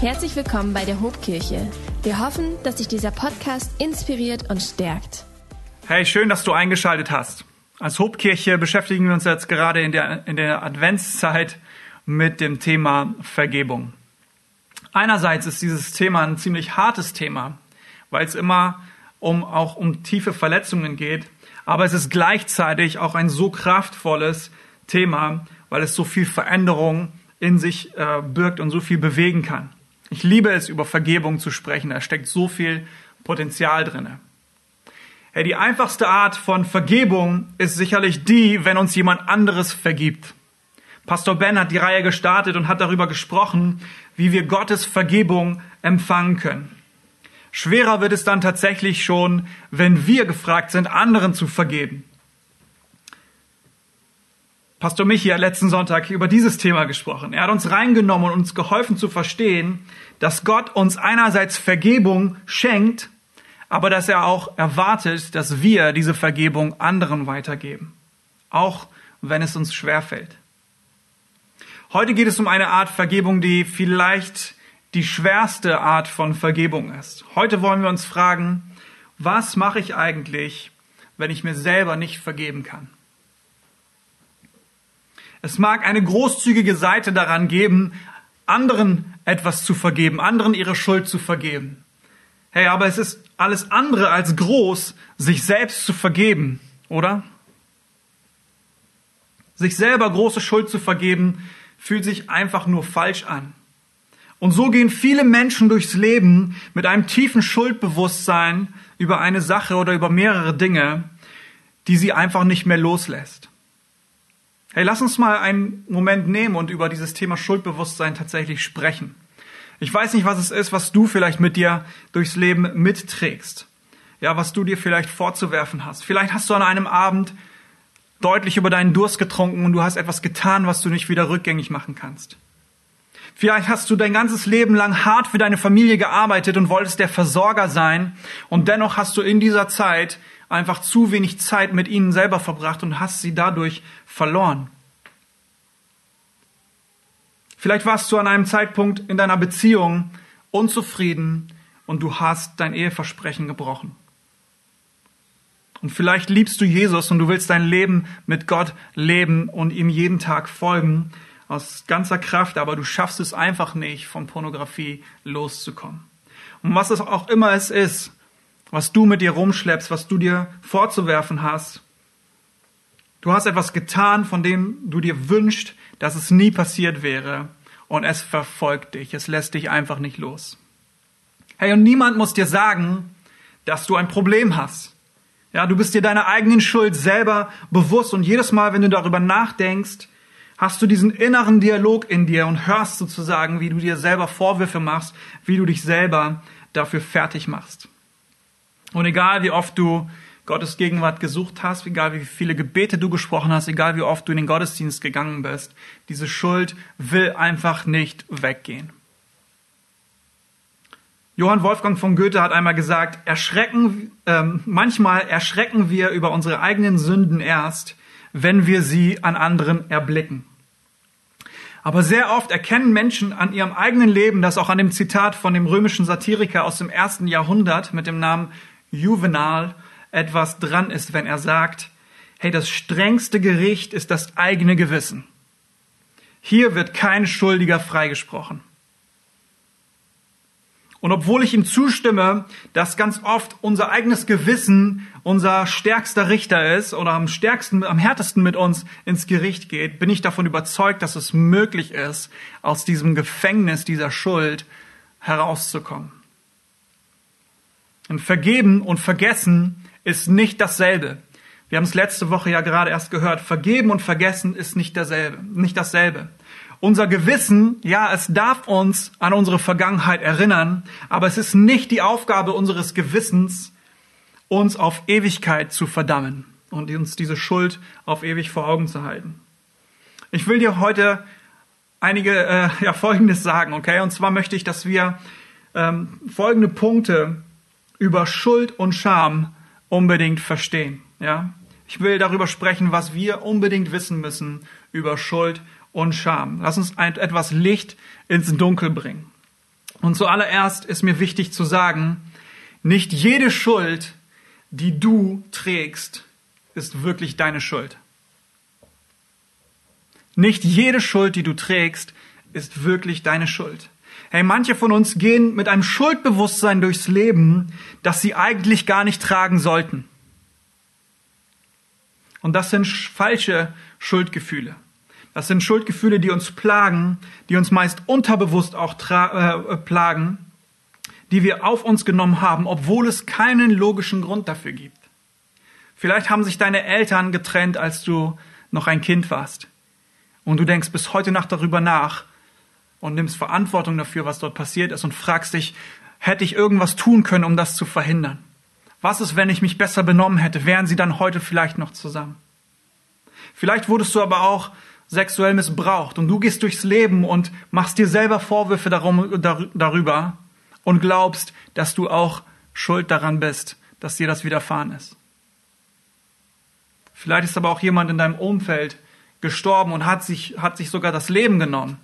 Herzlich willkommen bei der Hobkirche. Wir hoffen, dass dich dieser Podcast inspiriert und stärkt. Hey, schön, dass du eingeschaltet hast. Als Hobkirche beschäftigen wir uns jetzt gerade in der, in der Adventszeit mit dem Thema Vergebung. Einerseits ist dieses Thema ein ziemlich hartes Thema, weil es immer um, auch um tiefe Verletzungen geht. Aber es ist gleichzeitig auch ein so kraftvolles Thema, weil es so viel Veränderung in sich äh, birgt und so viel bewegen kann. Ich liebe es, über Vergebung zu sprechen. Da steckt so viel Potenzial drinne. Hey, die einfachste Art von Vergebung ist sicherlich die, wenn uns jemand anderes vergibt. Pastor Ben hat die Reihe gestartet und hat darüber gesprochen, wie wir Gottes Vergebung empfangen können. Schwerer wird es dann tatsächlich schon, wenn wir gefragt sind, anderen zu vergeben. Pastor Michi hat letzten Sonntag über dieses Thema gesprochen. Er hat uns reingenommen und uns geholfen zu verstehen, dass Gott uns einerseits Vergebung schenkt, aber dass er auch erwartet, dass wir diese Vergebung anderen weitergeben. Auch wenn es uns schwerfällt. Heute geht es um eine Art Vergebung, die vielleicht die schwerste Art von Vergebung ist. Heute wollen wir uns fragen, was mache ich eigentlich, wenn ich mir selber nicht vergeben kann? Es mag eine großzügige Seite daran geben, anderen etwas zu vergeben, anderen ihre Schuld zu vergeben. Hey, aber es ist alles andere als groß, sich selbst zu vergeben, oder? Sich selber große Schuld zu vergeben, fühlt sich einfach nur falsch an. Und so gehen viele Menschen durchs Leben mit einem tiefen Schuldbewusstsein über eine Sache oder über mehrere Dinge, die sie einfach nicht mehr loslässt. Hey, lass uns mal einen Moment nehmen und über dieses Thema Schuldbewusstsein tatsächlich sprechen. Ich weiß nicht, was es ist, was du vielleicht mit dir durchs Leben mitträgst. Ja, was du dir vielleicht vorzuwerfen hast. Vielleicht hast du an einem Abend deutlich über deinen Durst getrunken und du hast etwas getan, was du nicht wieder rückgängig machen kannst. Vielleicht hast du dein ganzes Leben lang hart für deine Familie gearbeitet und wolltest der Versorger sein und dennoch hast du in dieser Zeit einfach zu wenig Zeit mit ihnen selber verbracht und hast sie dadurch verloren. Vielleicht warst du an einem Zeitpunkt in deiner Beziehung unzufrieden und du hast dein Eheversprechen gebrochen. Und vielleicht liebst du Jesus und du willst dein Leben mit Gott leben und ihm jeden Tag folgen aus ganzer Kraft, aber du schaffst es einfach nicht, von Pornografie loszukommen. Und was es auch immer es ist, was du mit dir rumschleppst, was du dir vorzuwerfen hast, du hast etwas getan, von dem du dir wünschst, dass es nie passiert wäre und es verfolgt dich, es lässt dich einfach nicht los. Hey, und niemand muss dir sagen, dass du ein Problem hast. Ja, du bist dir deiner eigenen Schuld selber bewusst und jedes Mal, wenn du darüber nachdenkst, hast du diesen inneren Dialog in dir und hörst sozusagen, wie du dir selber Vorwürfe machst, wie du dich selber dafür fertig machst. Und egal wie oft du Gottes Gegenwart gesucht hast, egal wie viele Gebete du gesprochen hast, egal wie oft du in den Gottesdienst gegangen bist, diese Schuld will einfach nicht weggehen. Johann Wolfgang von Goethe hat einmal gesagt, erschrecken, äh, manchmal erschrecken wir über unsere eigenen Sünden erst, wenn wir sie an anderen erblicken. Aber sehr oft erkennen Menschen an ihrem eigenen Leben, das auch an dem Zitat von dem römischen Satiriker aus dem ersten Jahrhundert mit dem Namen Juvenal etwas dran ist, wenn er sagt, hey, das strengste Gericht ist das eigene Gewissen. Hier wird kein Schuldiger freigesprochen. Und obwohl ich ihm zustimme, dass ganz oft unser eigenes Gewissen unser stärkster Richter ist oder am stärksten, am härtesten mit uns ins Gericht geht, bin ich davon überzeugt, dass es möglich ist, aus diesem Gefängnis dieser Schuld herauszukommen. Und vergeben und vergessen ist nicht dasselbe. Wir haben es letzte Woche ja gerade erst gehört. Vergeben und vergessen ist nicht dasselbe, nicht dasselbe. Unser Gewissen, ja, es darf uns an unsere Vergangenheit erinnern, aber es ist nicht die Aufgabe unseres Gewissens, uns auf Ewigkeit zu verdammen und uns diese Schuld auf ewig vor Augen zu halten. Ich will dir heute einige, äh, ja, Folgendes sagen, okay? Und zwar möchte ich, dass wir ähm, folgende Punkte über Schuld und Scham unbedingt verstehen. Ja? Ich will darüber sprechen, was wir unbedingt wissen müssen über Schuld und Scham. Lass uns ein, etwas Licht ins Dunkel bringen. Und zuallererst ist mir wichtig zu sagen, nicht jede Schuld, die du trägst, ist wirklich deine Schuld. Nicht jede Schuld, die du trägst, ist wirklich deine Schuld. Hey, manche von uns gehen mit einem Schuldbewusstsein durchs Leben, das sie eigentlich gar nicht tragen sollten. Und das sind falsche Schuldgefühle. Das sind Schuldgefühle, die uns plagen, die uns meist unterbewusst auch äh, plagen, die wir auf uns genommen haben, obwohl es keinen logischen Grund dafür gibt. Vielleicht haben sich deine Eltern getrennt, als du noch ein Kind warst. Und du denkst bis heute Nacht darüber nach und nimmst Verantwortung dafür, was dort passiert ist und fragst dich, hätte ich irgendwas tun können, um das zu verhindern? Was ist, wenn ich mich besser benommen hätte? Wären sie dann heute vielleicht noch zusammen? Vielleicht wurdest du aber auch sexuell missbraucht und du gehst durchs Leben und machst dir selber Vorwürfe darum, darüber und glaubst, dass du auch schuld daran bist, dass dir das widerfahren ist. Vielleicht ist aber auch jemand in deinem Umfeld gestorben und hat sich, hat sich sogar das Leben genommen.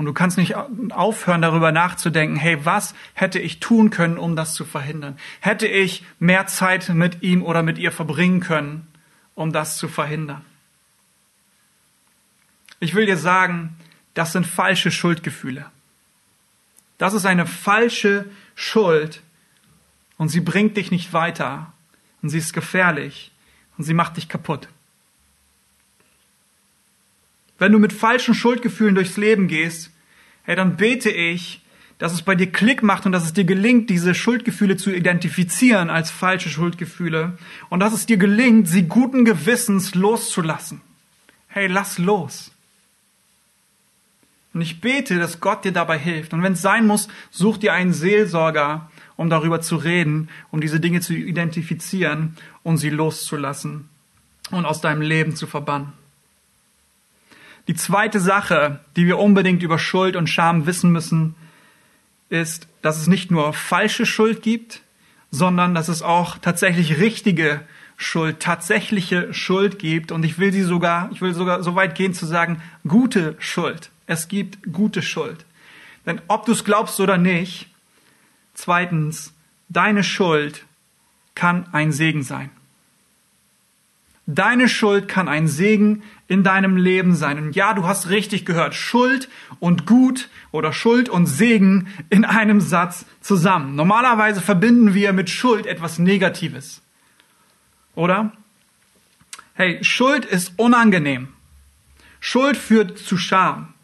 Und du kannst nicht aufhören, darüber nachzudenken, hey, was hätte ich tun können, um das zu verhindern? Hätte ich mehr Zeit mit ihm oder mit ihr verbringen können, um das zu verhindern? Ich will dir sagen, das sind falsche Schuldgefühle. Das ist eine falsche Schuld und sie bringt dich nicht weiter und sie ist gefährlich und sie macht dich kaputt. Wenn du mit falschen Schuldgefühlen durchs Leben gehst, hey, dann bete ich, dass es bei dir Klick macht und dass es dir gelingt, diese Schuldgefühle zu identifizieren als falsche Schuldgefühle und dass es dir gelingt, sie guten Gewissens loszulassen. Hey, lass los. Und ich bete, dass Gott dir dabei hilft. Und wenn es sein muss, such dir einen Seelsorger, um darüber zu reden, um diese Dinge zu identifizieren und sie loszulassen und aus deinem Leben zu verbannen. Die zweite Sache, die wir unbedingt über Schuld und Scham wissen müssen, ist, dass es nicht nur falsche Schuld gibt, sondern dass es auch tatsächlich richtige Schuld, tatsächliche Schuld gibt. Und ich will sie sogar, ich will sogar so weit gehen zu sagen, gute Schuld. Es gibt gute Schuld. Denn ob du es glaubst oder nicht, zweitens, deine Schuld kann ein Segen sein. Deine Schuld kann ein Segen in deinem Leben sein. Und ja, du hast richtig gehört. Schuld und Gut oder Schuld und Segen in einem Satz zusammen. Normalerweise verbinden wir mit Schuld etwas Negatives. Oder? Hey, Schuld ist unangenehm. Schuld führt zu Scham.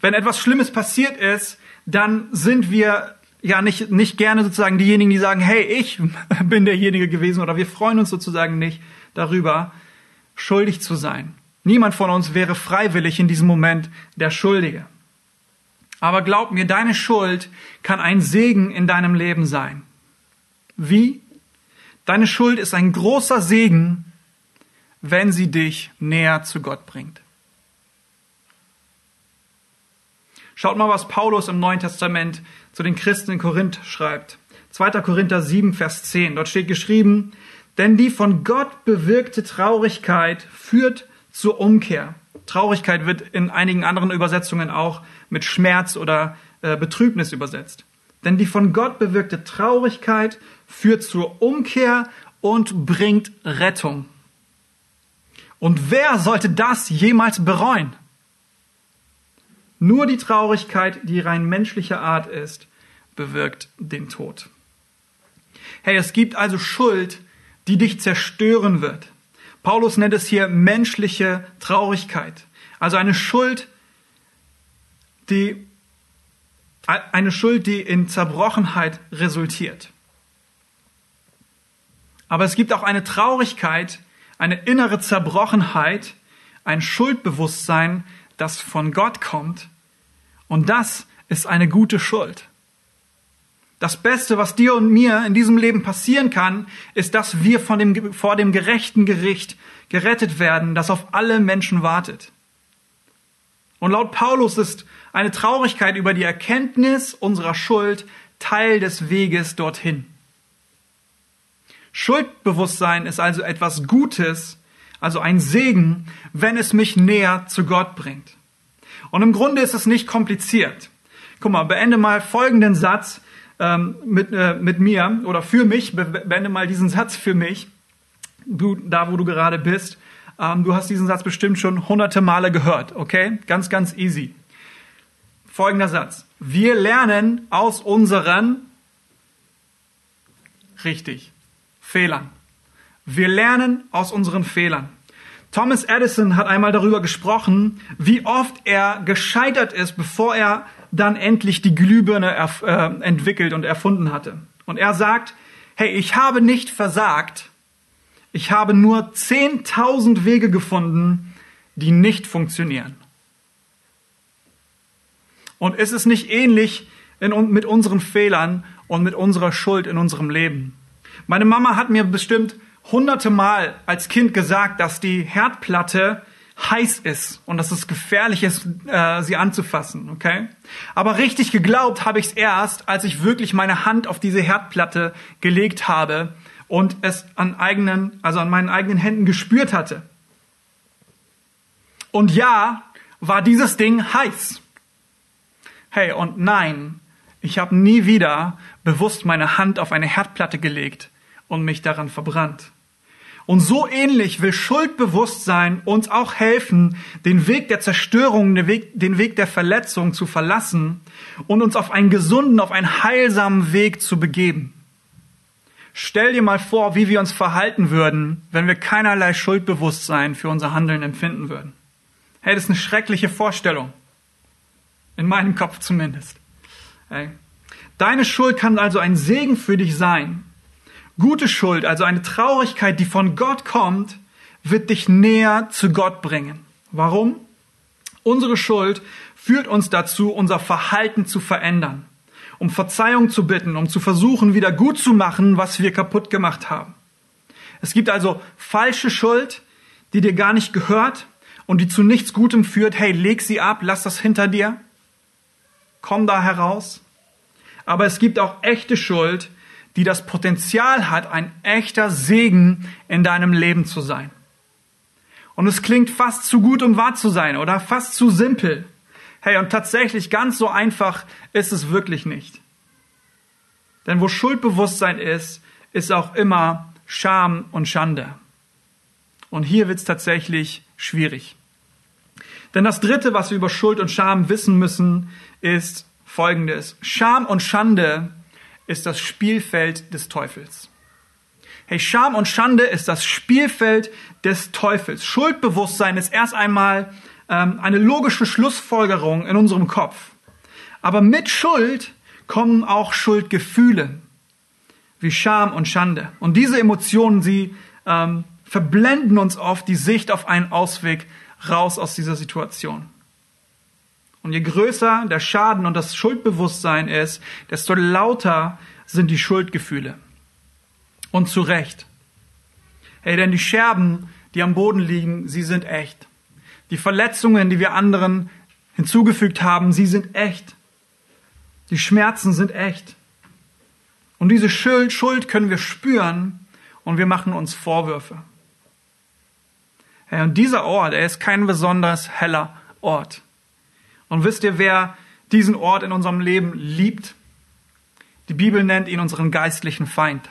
Wenn etwas Schlimmes passiert ist, dann sind wir ja nicht, nicht gerne sozusagen diejenigen, die sagen, hey, ich bin derjenige gewesen oder wir freuen uns sozusagen nicht darüber, schuldig zu sein. Niemand von uns wäre freiwillig in diesem Moment der Schuldige. Aber glaub mir, deine Schuld kann ein Segen in deinem Leben sein. Wie? Deine Schuld ist ein großer Segen, wenn sie dich näher zu Gott bringt. Schaut mal, was Paulus im Neuen Testament zu den Christen in Korinth schreibt. 2. Korinther 7, Vers 10. Dort steht geschrieben, denn die von Gott bewirkte Traurigkeit führt zur Umkehr. Traurigkeit wird in einigen anderen Übersetzungen auch mit Schmerz oder äh, Betrübnis übersetzt. Denn die von Gott bewirkte Traurigkeit führt zur Umkehr und bringt Rettung. Und wer sollte das jemals bereuen? Nur die Traurigkeit, die rein menschlicher Art ist, bewirkt den Tod. Hey, es gibt also Schuld, die dich zerstören wird. Paulus nennt es hier menschliche Traurigkeit. Also eine Schuld, die, eine Schuld, die in Zerbrochenheit resultiert. Aber es gibt auch eine Traurigkeit, eine innere Zerbrochenheit, ein Schuldbewusstsein, das von Gott kommt. Und das ist eine gute Schuld. Das Beste, was dir und mir in diesem Leben passieren kann, ist, dass wir von dem, vor dem gerechten Gericht gerettet werden, das auf alle Menschen wartet. Und laut Paulus ist eine Traurigkeit über die Erkenntnis unserer Schuld Teil des Weges dorthin. Schuldbewusstsein ist also etwas Gutes, also ein Segen, wenn es mich näher zu Gott bringt. Und im Grunde ist es nicht kompliziert. Guck mal, beende mal folgenden Satz ähm, mit, äh, mit mir oder für mich, be beende mal diesen Satz für mich, du, da wo du gerade bist. Ähm, du hast diesen Satz bestimmt schon hunderte Male gehört, okay? Ganz, ganz easy. Folgender Satz. Wir lernen aus unseren, richtig, Fehlern. Wir lernen aus unseren Fehlern. Thomas Edison hat einmal darüber gesprochen, wie oft er gescheitert ist, bevor er dann endlich die Glühbirne äh, entwickelt und erfunden hatte. Und er sagt, hey, ich habe nicht versagt, ich habe nur 10.000 Wege gefunden, die nicht funktionieren. Und ist es nicht ähnlich in, mit unseren Fehlern und mit unserer Schuld in unserem Leben? Meine Mama hat mir bestimmt hunderte Mal als Kind gesagt, dass die Herdplatte heiß ist und dass es gefährlich ist, äh, sie anzufassen, okay? Aber richtig geglaubt habe ich es erst, als ich wirklich meine Hand auf diese Herdplatte gelegt habe und es an eigenen, also an meinen eigenen Händen gespürt hatte. Und ja, war dieses Ding heiß. Hey, und nein, ich habe nie wieder bewusst meine Hand auf eine Herdplatte gelegt und mich daran verbrannt. Und so ähnlich will Schuldbewusstsein uns auch helfen, den Weg der Zerstörung, den Weg, den Weg der Verletzung zu verlassen und uns auf einen gesunden, auf einen heilsamen Weg zu begeben. Stell dir mal vor, wie wir uns verhalten würden, wenn wir keinerlei Schuldbewusstsein für unser Handeln empfinden würden. Hey, das ist eine schreckliche Vorstellung. In meinem Kopf zumindest. Hey. Deine Schuld kann also ein Segen für dich sein, Gute Schuld, also eine Traurigkeit, die von Gott kommt, wird dich näher zu Gott bringen. Warum? Unsere Schuld führt uns dazu, unser Verhalten zu verändern, um Verzeihung zu bitten, um zu versuchen, wieder gut zu machen, was wir kaputt gemacht haben. Es gibt also falsche Schuld, die dir gar nicht gehört und die zu nichts Gutem führt. Hey, leg sie ab, lass das hinter dir. Komm da heraus. Aber es gibt auch echte Schuld, die das Potenzial hat, ein echter Segen in deinem Leben zu sein. Und es klingt fast zu gut, um wahr zu sein oder fast zu simpel. Hey, und tatsächlich ganz so einfach ist es wirklich nicht. Denn wo Schuldbewusstsein ist, ist auch immer Scham und Schande. Und hier wird es tatsächlich schwierig. Denn das Dritte, was wir über Schuld und Scham wissen müssen, ist Folgendes. Scham und Schande ist das Spielfeld des Teufels. Hey, Scham und Schande ist das Spielfeld des Teufels. Schuldbewusstsein ist erst einmal ähm, eine logische Schlussfolgerung in unserem Kopf. Aber mit Schuld kommen auch Schuldgefühle wie Scham und Schande. Und diese Emotionen, sie ähm, verblenden uns oft die Sicht auf einen Ausweg raus aus dieser Situation. Und je größer der Schaden und das Schuldbewusstsein ist, desto lauter sind die Schuldgefühle. Und zu Recht. Hey, denn die Scherben, die am Boden liegen, sie sind echt. Die Verletzungen, die wir anderen hinzugefügt haben, sie sind echt. Die Schmerzen sind echt. Und diese Schuld können wir spüren und wir machen uns Vorwürfe. Hey, und dieser Ort, er ist kein besonders heller Ort. Und wisst ihr, wer diesen Ort in unserem Leben liebt? Die Bibel nennt ihn unseren geistlichen Feind.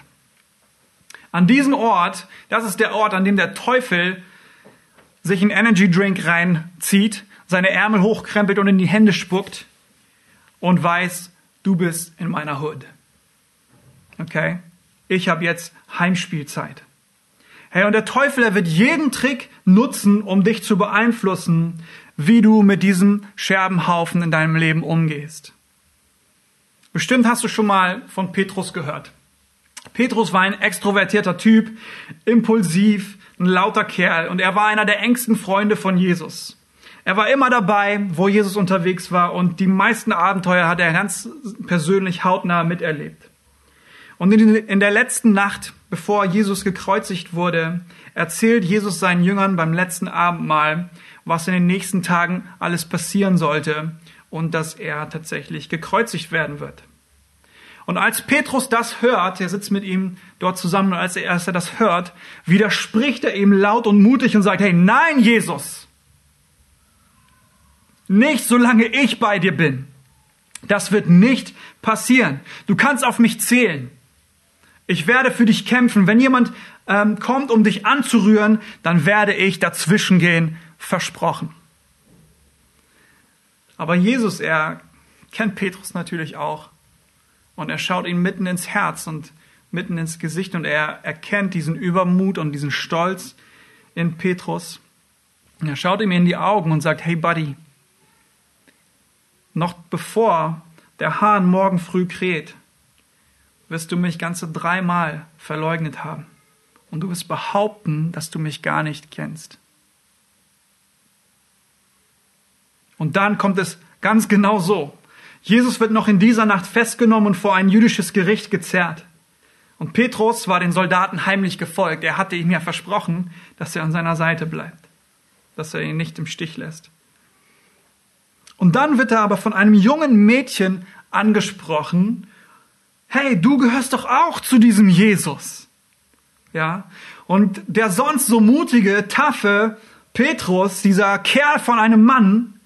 An diesem Ort, das ist der Ort, an dem der Teufel sich einen Energy Drink reinzieht, seine Ärmel hochkrempelt und in die Hände spuckt und weiß, du bist in meiner Hood. Okay? Ich habe jetzt Heimspielzeit. Hey, und der Teufel, er wird jeden Trick nutzen, um dich zu beeinflussen, wie du mit diesem Scherbenhaufen in deinem Leben umgehst. Bestimmt hast du schon mal von Petrus gehört. Petrus war ein extrovertierter Typ, impulsiv, ein lauter Kerl und er war einer der engsten Freunde von Jesus. Er war immer dabei, wo Jesus unterwegs war und die meisten Abenteuer hat er ganz persönlich hautnah miterlebt. Und in der letzten Nacht, bevor Jesus gekreuzigt wurde, erzählt Jesus seinen Jüngern beim letzten Abendmahl, was in den nächsten Tagen alles passieren sollte und dass er tatsächlich gekreuzigt werden wird. Und als Petrus das hört, er sitzt mit ihm dort zusammen, und als er, als er das hört, widerspricht er ihm laut und mutig und sagt, hey, nein, Jesus, nicht solange ich bei dir bin. Das wird nicht passieren. Du kannst auf mich zählen. Ich werde für dich kämpfen. Wenn jemand ähm, kommt, um dich anzurühren, dann werde ich dazwischen gehen, versprochen. Aber Jesus, er kennt Petrus natürlich auch. Und er schaut ihm mitten ins Herz und mitten ins Gesicht und er erkennt diesen Übermut und diesen Stolz in Petrus. Und er schaut ihm in die Augen und sagt, hey Buddy, noch bevor der Hahn morgen früh kräht, wirst du mich ganze dreimal verleugnet haben. Und du wirst behaupten, dass du mich gar nicht kennst. Und dann kommt es ganz genau so. Jesus wird noch in dieser Nacht festgenommen und vor ein jüdisches Gericht gezerrt. Und Petrus war den Soldaten heimlich gefolgt. Er hatte ihm ja versprochen, dass er an seiner Seite bleibt, dass er ihn nicht im Stich lässt. Und dann wird er aber von einem jungen Mädchen angesprochen. Hey, du gehörst doch auch zu diesem Jesus. Ja. Und der sonst so mutige, taffe Petrus, dieser Kerl von einem Mann,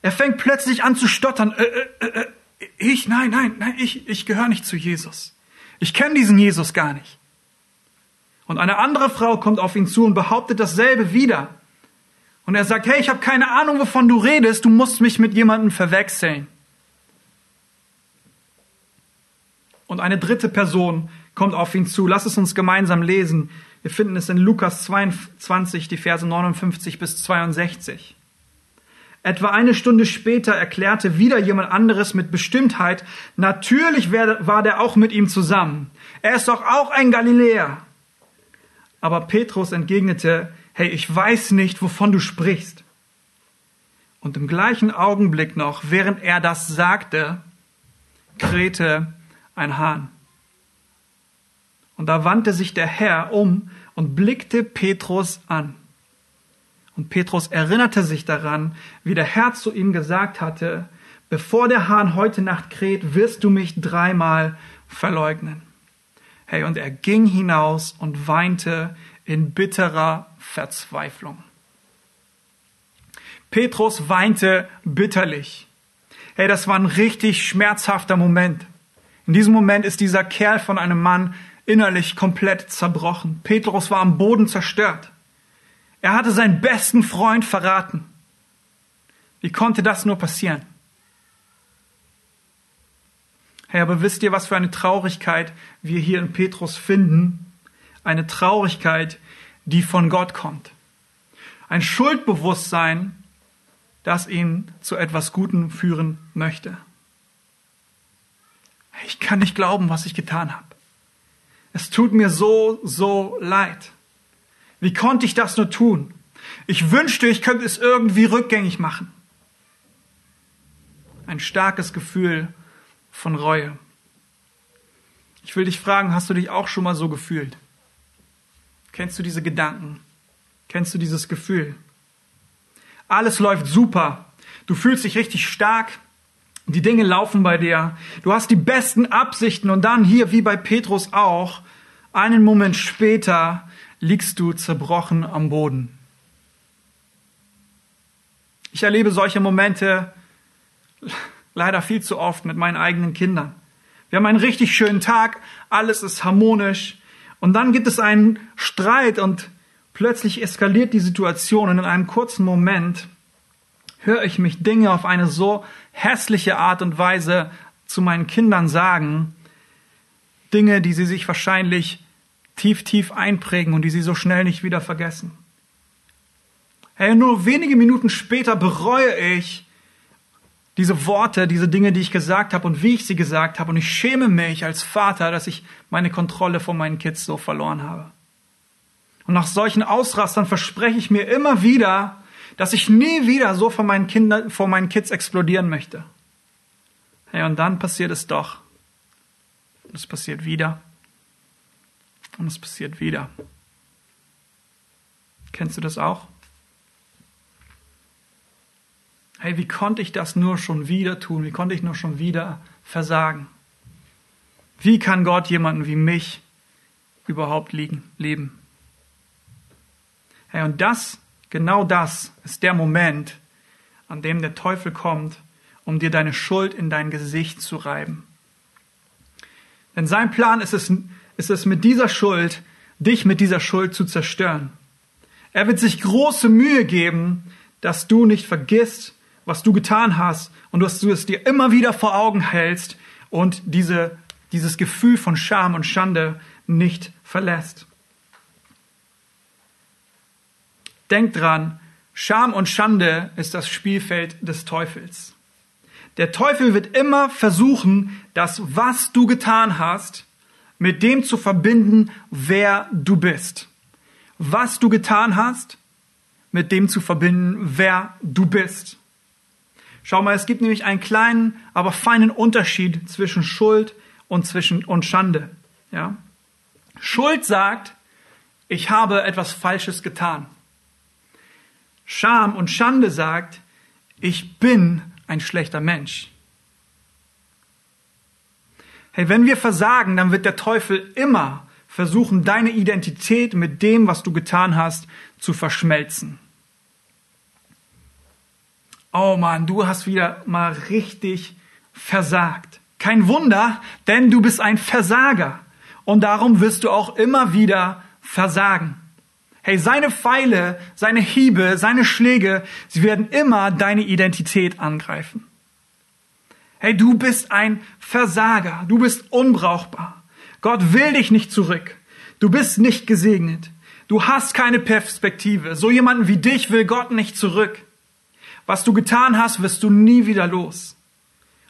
er fängt plötzlich an zu stottern. Äh, äh, äh, ich, nein, nein, nein, ich, ich gehöre nicht zu Jesus. Ich kenne diesen Jesus gar nicht. Und eine andere Frau kommt auf ihn zu und behauptet dasselbe wieder. Und er sagt, hey, ich habe keine Ahnung, wovon du redest, du musst mich mit jemandem verwechseln. Und eine dritte Person kommt auf ihn zu. Lass es uns gemeinsam lesen. Wir finden es in Lukas 22, die Verse 59 bis 62. Etwa eine Stunde später erklärte wieder jemand anderes mit Bestimmtheit, natürlich war der auch mit ihm zusammen. Er ist doch auch ein Galiläer. Aber Petrus entgegnete, hey, ich weiß nicht, wovon du sprichst. Und im gleichen Augenblick noch, während er das sagte, krähte ein Hahn. Und da wandte sich der Herr um und blickte Petrus an. Und Petrus erinnerte sich daran, wie der Herr zu ihm gesagt hatte, bevor der Hahn heute Nacht kräht, wirst du mich dreimal verleugnen. Hey, und er ging hinaus und weinte in bitterer Verzweiflung. Petrus weinte bitterlich. Hey, das war ein richtig schmerzhafter Moment. In diesem Moment ist dieser Kerl von einem Mann innerlich komplett zerbrochen. Petrus war am Boden zerstört. Er hatte seinen besten Freund verraten. Wie konnte das nur passieren? Hey, aber wisst ihr, was für eine Traurigkeit wir hier in Petrus finden? Eine Traurigkeit, die von Gott kommt. Ein Schuldbewusstsein, das ihn zu etwas Gutem führen möchte. Ich kann nicht glauben, was ich getan habe. Es tut mir so, so leid. Wie konnte ich das nur tun? Ich wünschte, ich könnte es irgendwie rückgängig machen. Ein starkes Gefühl von Reue. Ich will dich fragen, hast du dich auch schon mal so gefühlt? Kennst du diese Gedanken? Kennst du dieses Gefühl? Alles läuft super. Du fühlst dich richtig stark. Die Dinge laufen bei dir. Du hast die besten Absichten und dann hier, wie bei Petrus auch, einen Moment später liegst du zerbrochen am Boden. Ich erlebe solche Momente leider viel zu oft mit meinen eigenen Kindern. Wir haben einen richtig schönen Tag, alles ist harmonisch und dann gibt es einen Streit und plötzlich eskaliert die Situation und in einem kurzen Moment höre ich mich Dinge auf eine so hässliche Art und Weise zu meinen Kindern sagen, Dinge, die sie sich wahrscheinlich tief, tief einprägen und die sie so schnell nicht wieder vergessen. Hey, nur wenige Minuten später bereue ich diese Worte, diese Dinge, die ich gesagt habe und wie ich sie gesagt habe. Und ich schäme mich als Vater, dass ich meine Kontrolle von meinen Kids so verloren habe. Und nach solchen Ausrastern verspreche ich mir immer wieder, dass ich nie wieder so vor meinen Kindern, vor meinen Kids explodieren möchte. Hey, und dann passiert es doch. Es passiert wieder. Und es passiert wieder. Kennst du das auch? Hey, wie konnte ich das nur schon wieder tun? Wie konnte ich nur schon wieder versagen? Wie kann Gott jemanden wie mich überhaupt liegen, leben? Hey, und das, genau das ist der Moment, an dem der Teufel kommt um dir deine Schuld in dein Gesicht zu reiben. Denn sein Plan ist es, ist es mit dieser Schuld, dich mit dieser Schuld zu zerstören. Er wird sich große Mühe geben, dass du nicht vergisst, was du getan hast und dass du es dir immer wieder vor Augen hältst und diese, dieses Gefühl von Scham und Schande nicht verlässt. Denk dran, Scham und Schande ist das Spielfeld des Teufels. Der Teufel wird immer versuchen, das, was du getan hast, mit dem zu verbinden, wer du bist. Was du getan hast, mit dem zu verbinden, wer du bist. Schau mal, es gibt nämlich einen kleinen, aber feinen Unterschied zwischen Schuld und zwischen und Schande. Ja? Schuld sagt, ich habe etwas Falsches getan. Scham und Schande sagt, ich bin ein schlechter Mensch. Hey, wenn wir versagen, dann wird der Teufel immer versuchen, deine Identität mit dem, was du getan hast, zu verschmelzen. Oh Mann, du hast wieder mal richtig versagt. Kein Wunder, denn du bist ein Versager. Und darum wirst du auch immer wieder versagen. Hey, seine Pfeile, seine Hiebe, seine Schläge, sie werden immer deine Identität angreifen. Hey, du bist ein Versager, du bist unbrauchbar. Gott will dich nicht zurück. Du bist nicht gesegnet. Du hast keine Perspektive. So jemanden wie dich will Gott nicht zurück. Was du getan hast, wirst du nie wieder los.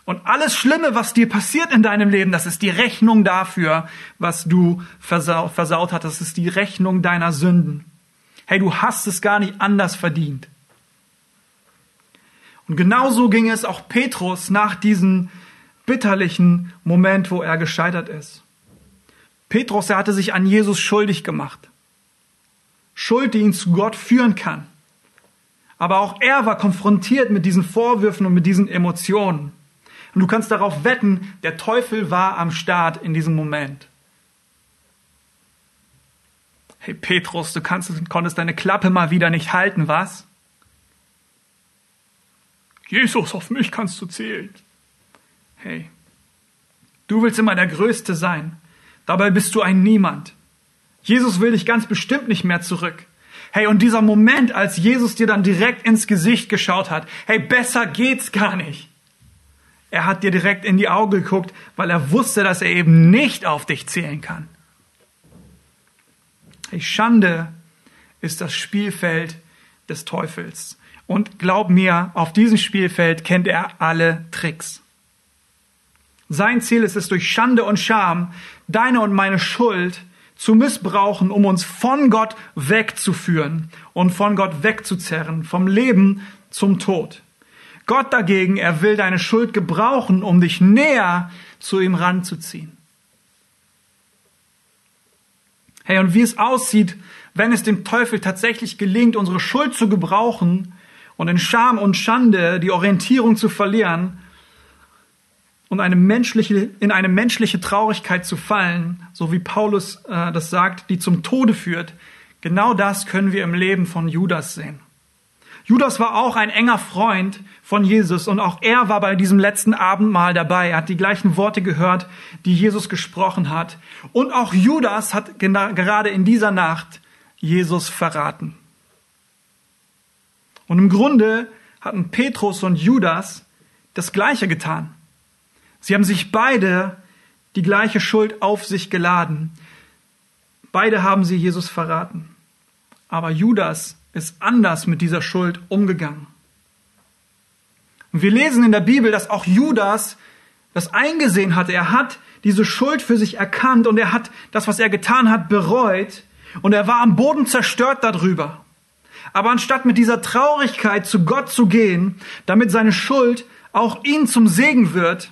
Und alles Schlimme, was dir passiert in deinem Leben, das ist die Rechnung dafür, was du versaut, versaut hast. Das ist die Rechnung deiner Sünden. Hey, du hast es gar nicht anders verdient. Und genauso ging es auch Petrus nach diesem bitterlichen Moment, wo er gescheitert ist. Petrus, er hatte sich an Jesus schuldig gemacht. Schuld, die ihn zu Gott führen kann. Aber auch er war konfrontiert mit diesen Vorwürfen und mit diesen Emotionen. Und du kannst darauf wetten, der Teufel war am Start in diesem Moment. Hey Petrus, du kannst, konntest deine Klappe mal wieder nicht halten, was? Jesus, auf mich kannst du zählen. Hey, du willst immer der Größte sein. Dabei bist du ein Niemand. Jesus will dich ganz bestimmt nicht mehr zurück. Hey, und dieser Moment, als Jesus dir dann direkt ins Gesicht geschaut hat, hey, besser geht's gar nicht. Er hat dir direkt in die Augen geguckt, weil er wusste, dass er eben nicht auf dich zählen kann. Hey, Schande ist das Spielfeld des Teufels. Und glaub mir, auf diesem Spielfeld kennt er alle Tricks. Sein Ziel ist es, durch Schande und Scham deine und meine Schuld zu missbrauchen, um uns von Gott wegzuführen und von Gott wegzuzerren, vom Leben zum Tod. Gott dagegen, er will deine Schuld gebrauchen, um dich näher zu ihm ranzuziehen. Hey, und wie es aussieht, wenn es dem Teufel tatsächlich gelingt, unsere Schuld zu gebrauchen und in Scham und Schande die Orientierung zu verlieren und eine menschliche, in eine menschliche Traurigkeit zu fallen, so wie Paulus äh, das sagt, die zum Tode führt, genau das können wir im Leben von Judas sehen. Judas war auch ein enger Freund von Jesus und auch er war bei diesem letzten Abendmahl dabei. Er hat die gleichen Worte gehört, die Jesus gesprochen hat. Und auch Judas hat gerade in dieser Nacht Jesus verraten. Und im Grunde hatten Petrus und Judas das Gleiche getan. Sie haben sich beide die gleiche Schuld auf sich geladen. Beide haben sie Jesus verraten. Aber Judas ist anders mit dieser Schuld umgegangen. Und wir lesen in der Bibel, dass auch Judas das eingesehen hatte. Er hat diese Schuld für sich erkannt und er hat das, was er getan hat, bereut und er war am Boden zerstört darüber. Aber anstatt mit dieser Traurigkeit zu Gott zu gehen, damit seine Schuld auch ihn zum Segen wird,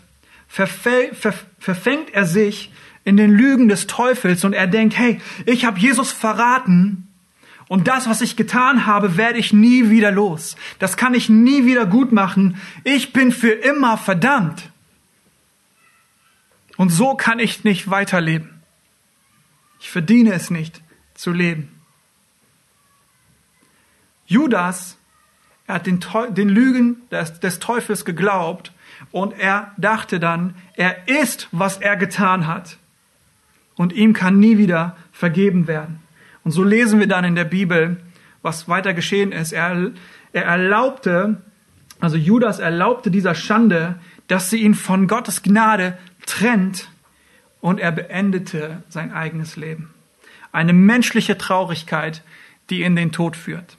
verfängt er sich in den Lügen des Teufels und er denkt, hey, ich habe Jesus verraten und das, was ich getan habe, werde ich nie wieder los. Das kann ich nie wieder gut machen. Ich bin für immer verdammt. Und so kann ich nicht weiterleben. Ich verdiene es nicht zu leben. Judas, Er hat den, den Lügen des, des Teufels geglaubt und er dachte dann, er ist, was er getan hat. Und ihm kann nie wieder vergeben werden. Und so lesen wir dann in der Bibel, was weiter geschehen ist. Er, er erlaubte, also Judas erlaubte dieser Schande, dass sie ihn von Gottes Gnade trennt und er beendete sein eigenes Leben. Eine menschliche Traurigkeit, die in den Tod führt.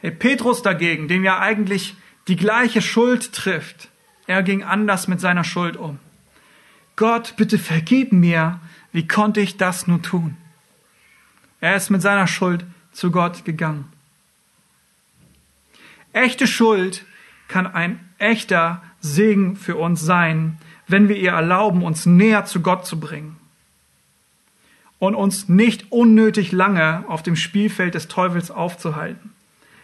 Hey, Petrus dagegen, dem ja eigentlich die gleiche Schuld trifft, er ging anders mit seiner Schuld um. Gott, bitte vergib mir, wie konnte ich das nur tun? Er ist mit seiner Schuld zu Gott gegangen. Echte Schuld kann ein echter Segen für uns sein, wenn wir ihr erlauben, uns näher zu Gott zu bringen und uns nicht unnötig lange auf dem Spielfeld des Teufels aufzuhalten.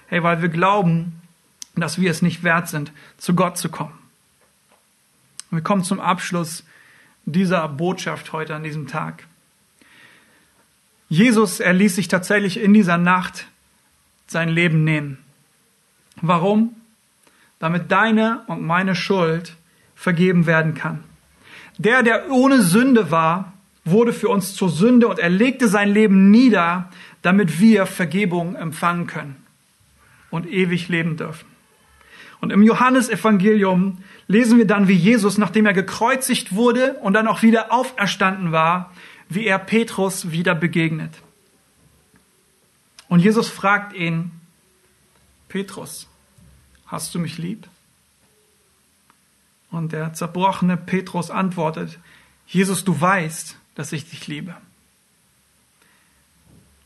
Hey, weil wir glauben, dass wir es nicht wert sind, zu Gott zu kommen. wir kommen zum Abschluss dieser Botschaft heute an diesem Tag. Jesus, er ließ sich tatsächlich in dieser Nacht sein Leben nehmen. Warum? Damit deine und meine Schuld vergeben werden kann. Der, der ohne Sünde war, wurde für uns zur Sünde und er legte sein Leben nieder, damit wir Vergebung empfangen können und ewig leben dürfen. Und im Johannesevangelium lesen wir dann, wie Jesus, nachdem er gekreuzigt wurde und dann auch wieder auferstanden war, wie er Petrus wieder begegnet. Und Jesus fragt ihn, Petrus, hast du mich lieb? Und der zerbrochene Petrus antwortet, Jesus, du weißt, dass ich dich liebe.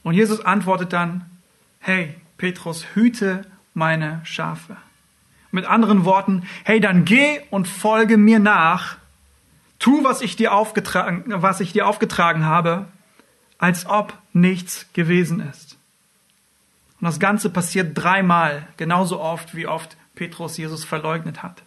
Und Jesus antwortet dann, hey, Petrus, hüte meine Schafe. Mit anderen Worten, hey, dann geh und folge mir nach, tu, was ich dir aufgetragen, was ich dir aufgetragen habe, als ob nichts gewesen ist. Und das Ganze passiert dreimal, genauso oft, wie oft Petrus Jesus verleugnet hat.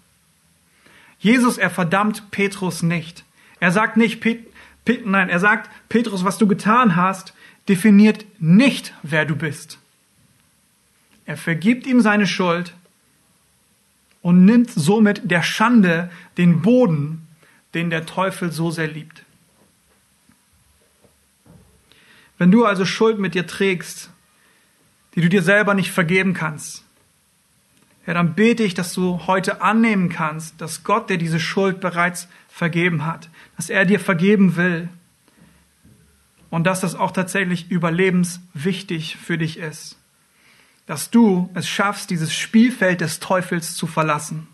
Jesus, er verdammt Petrus nicht. Er sagt nicht, Pet, Pet, nein, er sagt, Petrus, was du getan hast, definiert nicht, wer du bist. Er vergibt ihm seine Schuld und nimmt somit der Schande den Boden, den der Teufel so sehr liebt. Wenn du also Schuld mit dir trägst, die du dir selber nicht vergeben kannst, ja, dann bete ich, dass du heute annehmen kannst, dass Gott dir diese Schuld bereits vergeben hat, dass er dir vergeben will und dass das auch tatsächlich überlebenswichtig für dich ist dass du es schaffst, dieses Spielfeld des Teufels zu verlassen.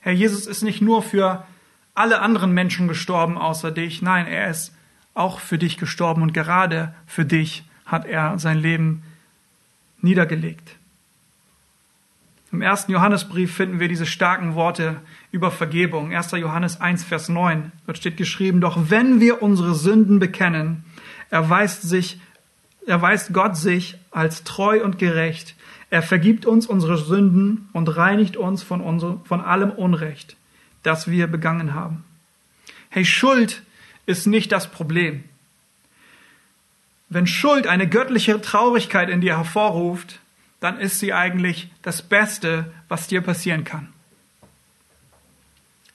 Herr Jesus ist nicht nur für alle anderen Menschen gestorben außer dich, nein, er ist auch für dich gestorben und gerade für dich hat er sein Leben niedergelegt. Im ersten Johannesbrief finden wir diese starken Worte über Vergebung. 1. Johannes 1, Vers 9. Dort steht geschrieben, doch wenn wir unsere Sünden bekennen, erweist sich erweist Gott sich als treu und gerecht. Er vergibt uns unsere Sünden und reinigt uns von, unser, von allem Unrecht, das wir begangen haben. Hey, Schuld ist nicht das Problem. Wenn Schuld eine göttliche Traurigkeit in dir hervorruft, dann ist sie eigentlich das Beste, was dir passieren kann.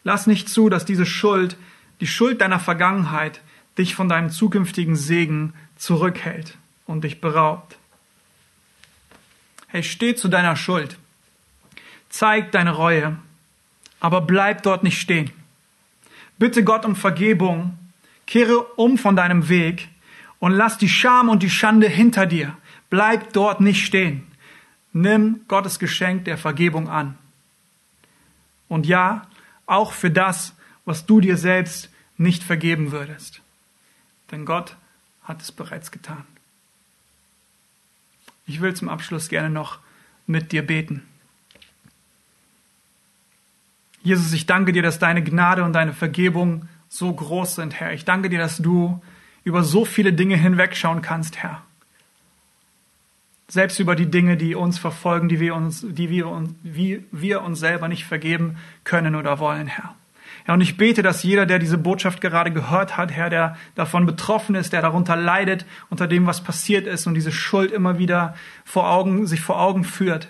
Lass nicht zu, dass diese Schuld, die Schuld deiner Vergangenheit, dich von deinem zukünftigen Segen zurückhält und dich beraubt. Hey, steh zu deiner Schuld. Zeig deine Reue, aber bleib dort nicht stehen. Bitte Gott um Vergebung, kehre um von deinem Weg und lass die Scham und die Schande hinter dir. Bleib dort nicht stehen. Nimm Gottes Geschenk der Vergebung an. Und ja, auch für das, was du dir selbst nicht vergeben würdest. Denn Gott hat es bereits getan. Ich will zum Abschluss gerne noch mit dir beten. Jesus, ich danke dir, dass deine Gnade und deine Vergebung so groß sind, Herr. Ich danke dir, dass du über so viele Dinge hinwegschauen kannst, Herr. Selbst über die Dinge, die uns verfolgen, die wir uns, die wir, uns, wie wir uns selber nicht vergeben können oder wollen, Herr. Ja, und ich bete, dass jeder, der diese Botschaft gerade gehört hat, Herr, der davon betroffen ist, der darunter leidet, unter dem, was passiert ist und diese Schuld immer wieder vor Augen, sich vor Augen führt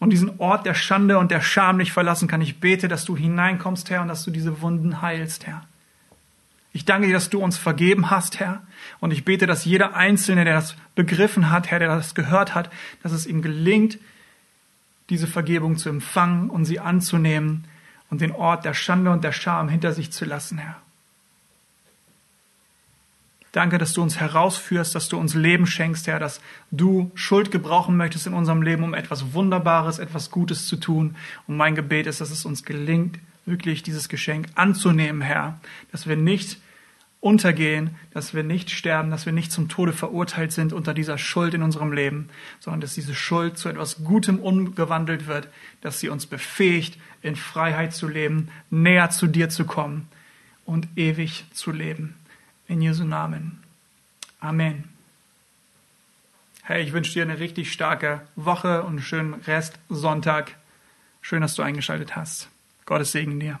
und diesen Ort der Schande und der Scham nicht verlassen kann. Ich bete, dass du hineinkommst, Herr, und dass du diese Wunden heilst, Herr. Ich danke dir, dass du uns vergeben hast, Herr. Und ich bete, dass jeder Einzelne, der das begriffen hat, Herr, der das gehört hat, dass es ihm gelingt, diese Vergebung zu empfangen und sie anzunehmen und den Ort der Schande und der Scham hinter sich zu lassen, Herr. Danke, dass du uns herausführst, dass du uns Leben schenkst, Herr, dass du Schuld gebrauchen möchtest in unserem Leben, um etwas Wunderbares, etwas Gutes zu tun. Und mein Gebet ist, dass es uns gelingt, wirklich dieses Geschenk anzunehmen, Herr, dass wir nicht untergehen, dass wir nicht sterben, dass wir nicht zum Tode verurteilt sind unter dieser Schuld in unserem Leben, sondern dass diese Schuld zu etwas Gutem umgewandelt wird, dass sie uns befähigt, in Freiheit zu leben, näher zu dir zu kommen und ewig zu leben. In Jesu Namen. Amen. Hey, ich wünsche dir eine richtig starke Woche und einen schönen Rest Sonntag. Schön, dass du eingeschaltet hast. Gottes Segen dir.